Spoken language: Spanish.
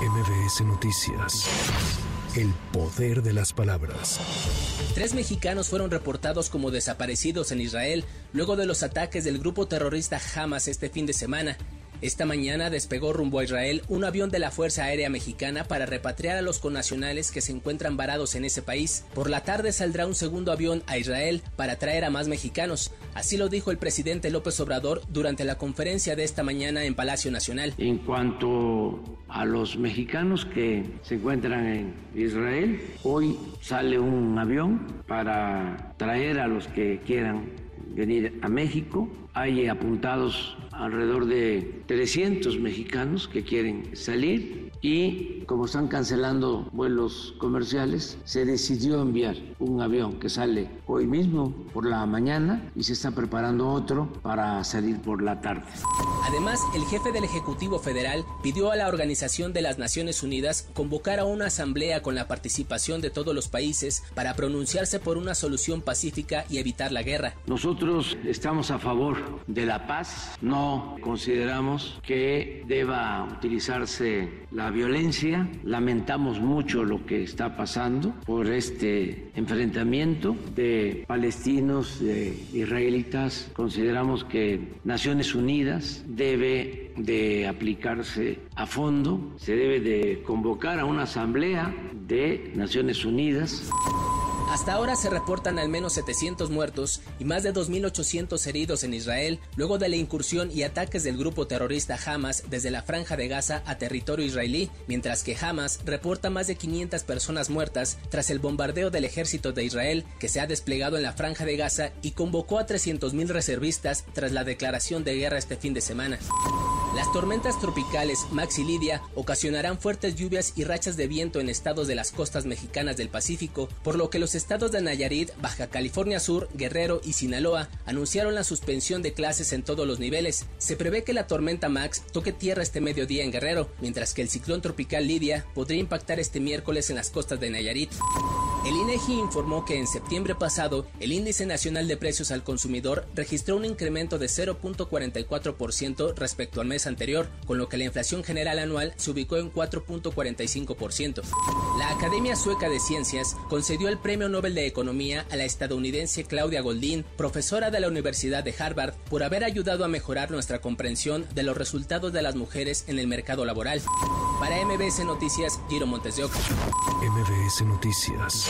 MBS Noticias. El poder de las palabras. Tres mexicanos fueron reportados como desaparecidos en Israel luego de los ataques del grupo terrorista Hamas este fin de semana. Esta mañana despegó rumbo a Israel un avión de la Fuerza Aérea Mexicana para repatriar a los connacionales que se encuentran varados en ese país. Por la tarde saldrá un segundo avión a Israel para traer a más mexicanos. Así lo dijo el presidente López Obrador durante la conferencia de esta mañana en Palacio Nacional. En cuanto a los mexicanos que se encuentran en Israel, hoy sale un avión para traer a los que quieran venir a México. Hay apuntados alrededor de 300 mexicanos que quieren salir y como están cancelando vuelos comerciales, se decidió enviar un avión que sale hoy mismo por la mañana y se está preparando otro para salir por la tarde. Además, el jefe del Ejecutivo Federal pidió a la Organización de las Naciones Unidas convocar a una asamblea con la participación de todos los países para pronunciarse por una solución pacífica y evitar la guerra. Nosotros estamos a favor de la paz, no consideramos que deba utilizarse la violencia. Lamentamos mucho lo que está pasando por este enfrentamiento de palestinos, de israelitas. Consideramos que Naciones Unidas debe de aplicarse a fondo, se debe de convocar a una asamblea de Naciones Unidas. Hasta ahora se reportan al menos 700 muertos y más de 2.800 heridos en Israel luego de la incursión y ataques del grupo terrorista Hamas desde la franja de Gaza a territorio israelí, mientras que Hamas reporta más de 500 personas muertas tras el bombardeo del ejército de Israel que se ha desplegado en la franja de Gaza y convocó a 300.000 reservistas tras la declaración de guerra este fin de semana. Las tormentas tropicales Max y Lidia ocasionarán fuertes lluvias y rachas de viento en estados de las costas mexicanas del Pacífico, por lo que los estados de Nayarit, Baja California Sur, Guerrero y Sinaloa anunciaron la suspensión de clases en todos los niveles. Se prevé que la tormenta Max toque tierra este mediodía en Guerrero, mientras que el ciclón tropical Lidia podría impactar este miércoles en las costas de Nayarit. El INEGI informó que en septiembre pasado el índice nacional de precios al consumidor registró un incremento de 0.44% respecto al mes anterior, con lo que la inflación general anual se ubicó en 4.45%. La Academia Sueca de Ciencias concedió el Premio Nobel de Economía a la estadounidense Claudia Goldin, profesora de la Universidad de Harvard, por haber ayudado a mejorar nuestra comprensión de los resultados de las mujeres en el mercado laboral. Para MBS Noticias, Giro Montes de Oca. MBS Noticias.